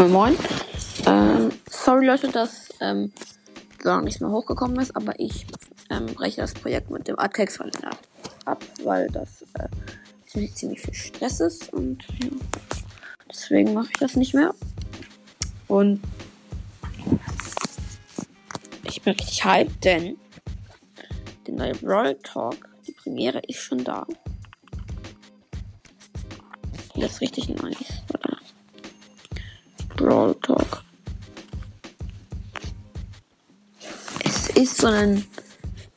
Moin Moin. Ähm, sorry Leute, dass ähm, gar nichts mehr hochgekommen ist, aber ich ähm, breche das Projekt mit dem Artcakes-Kalender ab, weil das äh, ziemlich, ziemlich viel Stress ist und ja, deswegen mache ich das nicht mehr. Und ich bin richtig hyped, denn der neue Brawl Talk, die Premiere ist schon da. Das ist richtig nice. Brawl Talk. Es ist so ein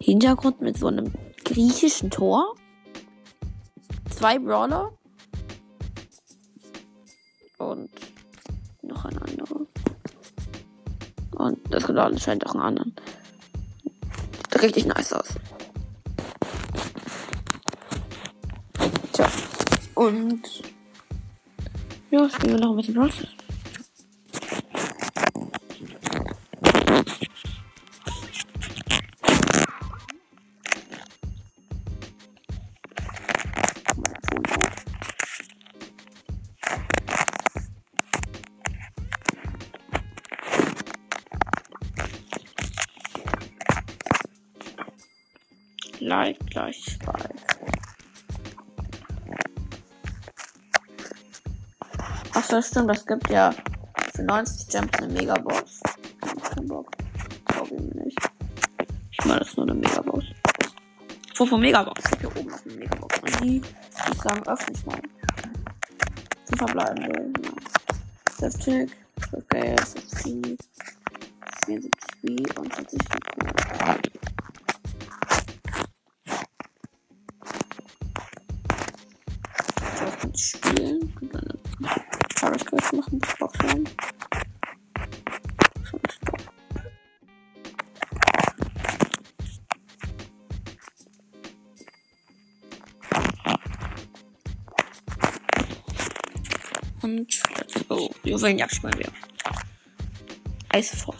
Hintergrund mit so einem griechischen Tor. Zwei Brawler. Und noch ein anderer. Und das kommt anscheinend auch einen anderen. Sieht richtig nice aus. Tja. Und ja, spielen wir noch ein bisschen Brawl Like gleich Spike. Ach so, stimmt, das gibt ja für 90 Gems eine Megabox. Keinen Bock. Glaube ich mir nicht. Ich meine, das ist nur eine Megabox. Vor von Megabox. Ich hier oben noch eine Megabox. Und die, ich sagen, öffne ich mal. Zu verbleiben will. Ja. 12 Tick, 12 Geld, 50, 74 B und 40 Sekunden. Und let's go. Juwelenjagd spielen wir. Eisfort.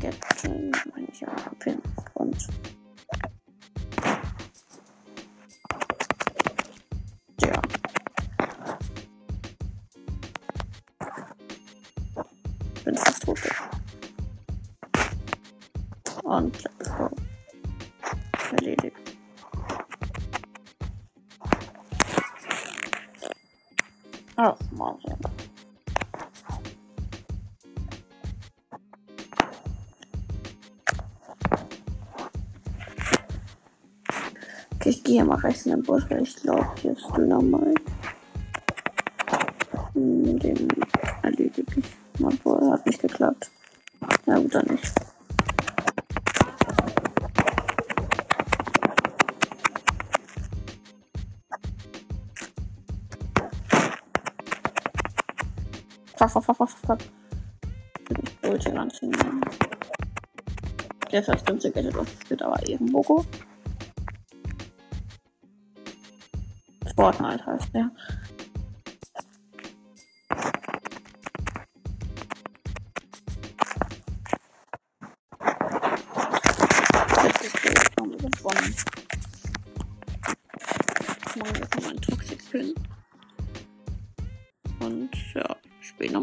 Gadget, meine ich ja, Pin Oh, Marvin. Okay, ich gehe mal rechts in den Busch, weil ich glaube, hier ist Dynamite. Hm, Den erledige ich. Obwohl, hat nicht geklappt. Ja, gut, dann nicht. Fuck, fuck, fuck, fuck, fuck. Ich wollte gar nicht hinnehmen. Der vielleicht dümmste Gadget, was es gibt, aber Ehrenboko. Fortnite heißt der. Das jetzt gewonnen. Jetzt jetzt nochmal einen Toxic Pin.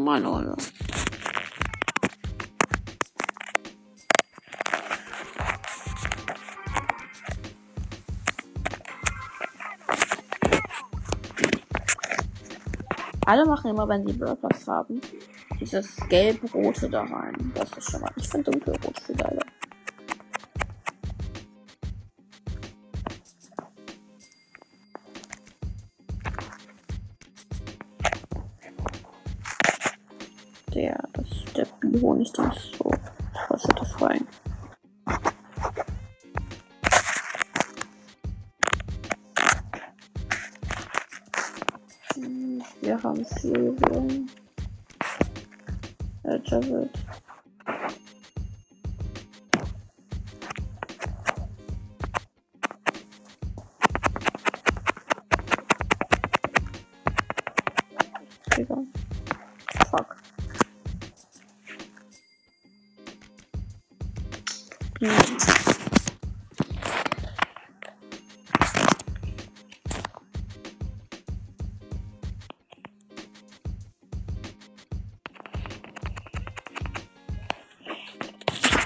Nochmal eine Runde. Alle machen immer, wenn sie Burgers haben, dieses gelb-rote da rein. Das ist schon mal. Ich finde dunkelrot viel geiler. Bihonig, der ist so facettenfrei. Hm, Wir haben Silvia. Äh, Javid.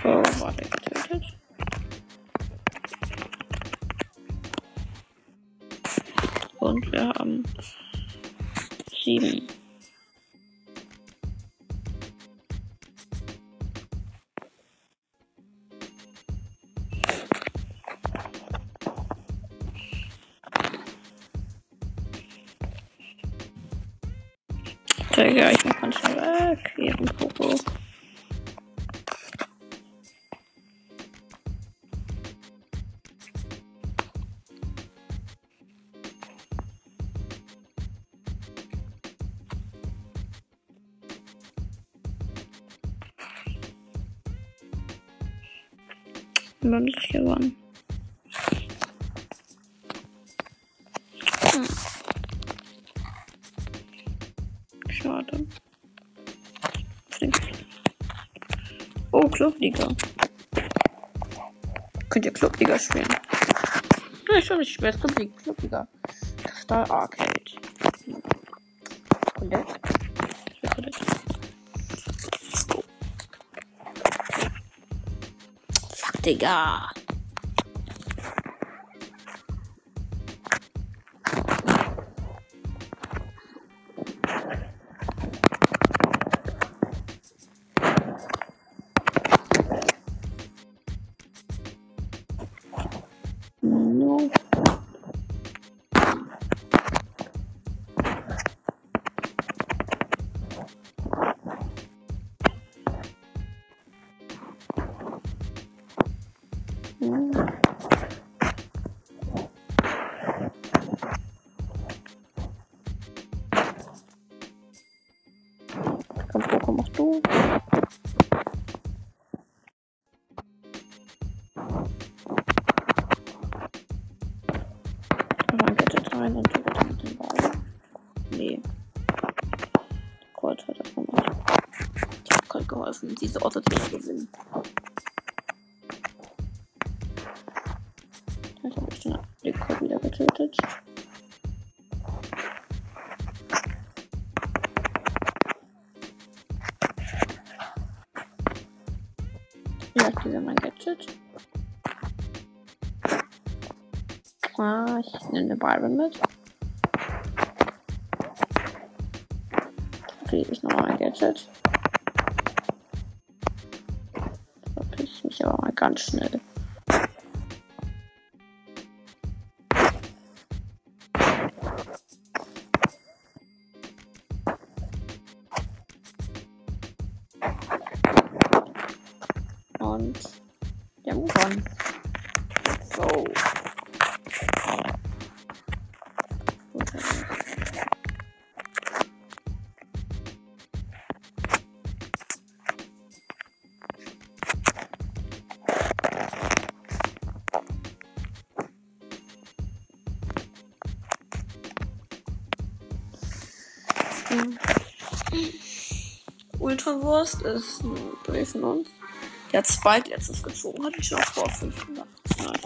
Oh, warte, getötet. Und wir haben sieben. Digga, ich mach ganz schnell weg. Ihren Popo. Und hier wann. Hm. Schade. Oh, Clubliga. Könnt ihr Clubliga spielen? Ja, ich schon, ich spiele Clubliga. Clubliga. Star Arcade. Fuck, Colt hat das gemacht. Ich hab Colt geholfen, diese Orte zu gewinnen. Jetzt habe ich den, Colt wieder getötet. Ich aktiviere mein Gadget. Ah, ich nehme den Byron mit. Aktiviere ich nochmal mein Gadget. Verpiss ich mich aber mal ganz schnell. Ultrawurst ist ein von uns. Der hat Spike letztens gezogen, hatte ich schon vor 500. Nein.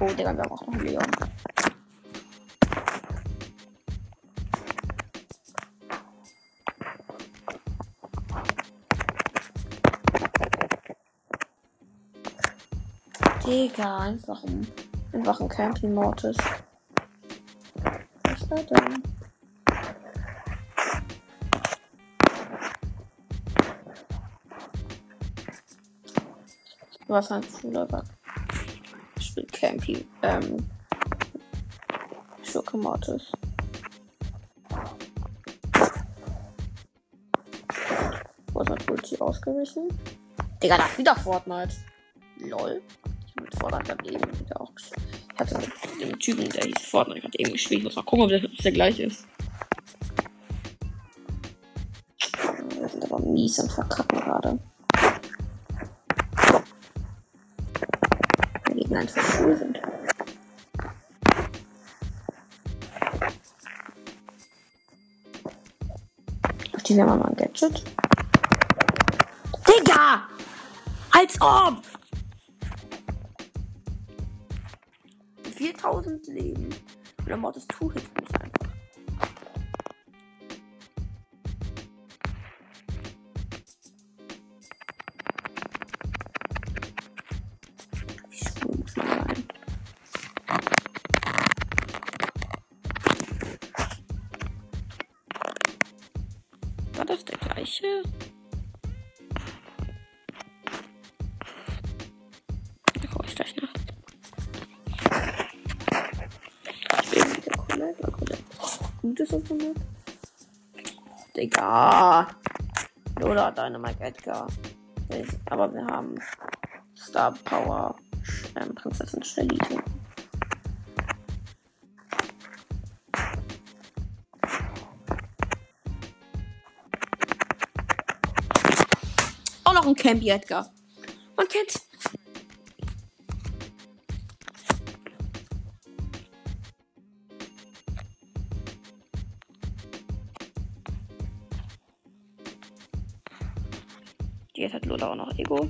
Oh, Digga, wir auch noch einen Leon. Digga, einfach ein, einfach ein Camping Mortis. Was war denn? Was ein cooler Bug. Ich spiele Campy, ähm, Schurke Mortis. Wo ist mein Ulti ausgewichen? Digga, da wieder Fortnite. Lol. Ich hab mit Fortnite gerade eben wieder auch. Ich hatte dem Typen, der hieß Fortnite, gerade eben gespielt. Ich muss mal gucken, ob das der gleiche ist. Wir sind aber mies am Verkacken gerade. Einfach cool sind. Aktivieren wir mal ein Gadget. Digga! Als ob! 4000 Leben. Und der Mod ist Two-Hit Guck ich gleich nach. Ich will wieder. Gutes auf 100. Digga. Oder Dynamite Edgar. Aber wir haben Star Power ähm, Prinzessin Shelly. Ein Campy Edgar. Man kennt's. Jetzt hat Lola auch noch Ego.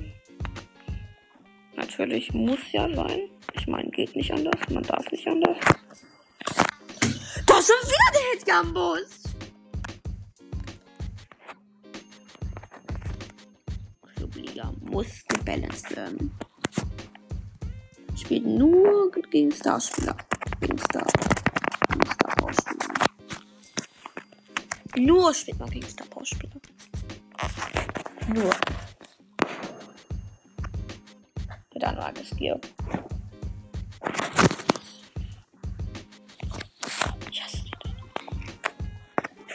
Natürlich muss ja sein. Ich meine, geht nicht anders. Man darf nicht anders. Das ist wieder der Hitgambus. Werden. Spielt nur gegen Starspieler. Gegen Star. Gegen Star Power-Spieler. Nur spielt man gegen Star Power-Spieler. Nur. Mit Anlageskill.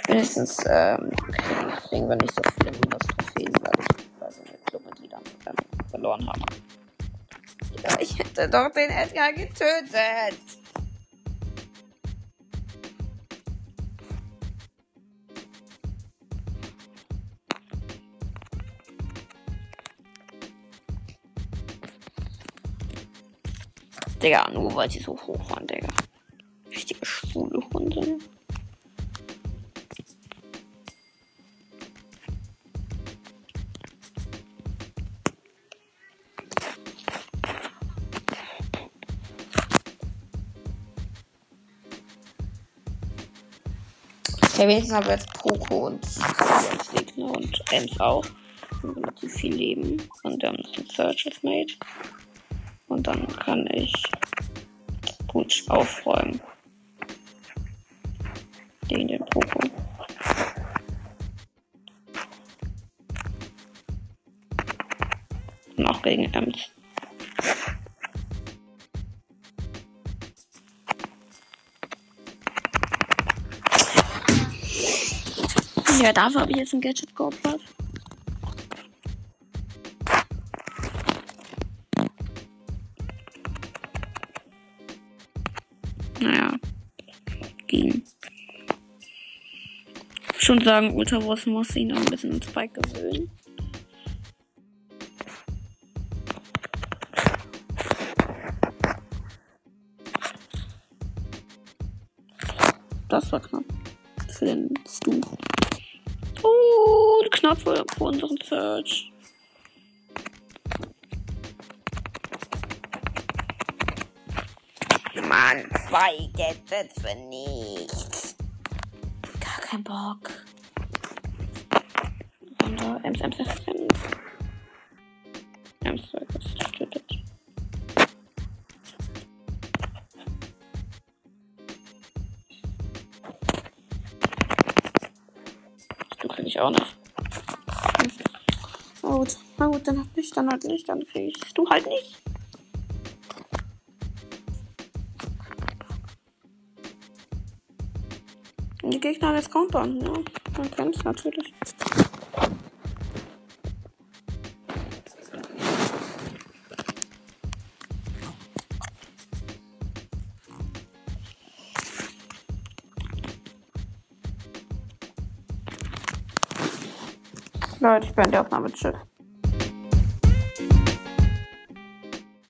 Wenigstens ähm, kriegen wir nicht so viele Minus-Trophäen, verloren haben. Ja, ich hätte doch den Edgar getötet. Digga, nur weil sie so hoch waren, Digga. Richtige schwule Hunde. Okay, wenigstens haben wir jetzt Poco und Gegner und Ems auch. Und relativ viel Leben. Und wir haben noch den Search als Mate. Und dann kann ich gut aufräumen. Gegen den Poco. Und auch gegen Ems. Ja, dafür habe ich jetzt ein Gadget geopfert. Naja, ging. Schon sagen, Ultra Wars muss ihn noch ein bisschen an Spike gewöhnen. Das war knapp. Für den Stu. Knapp vor, vor unserem Search. Mann, zwei Gadgets für nichts. Gar kein Bock. Und da, Ems, Ems, Ems, Ems. Ems wird getötet. Du krieg ich auch nicht. Na gut, dann halt nicht, dann halt nicht, dann kriegst du halt nicht. Die Gegner haben jetzt countern, ja. Man kennt's natürlich. Leute, ich bin die Aufnahme. Tschüss.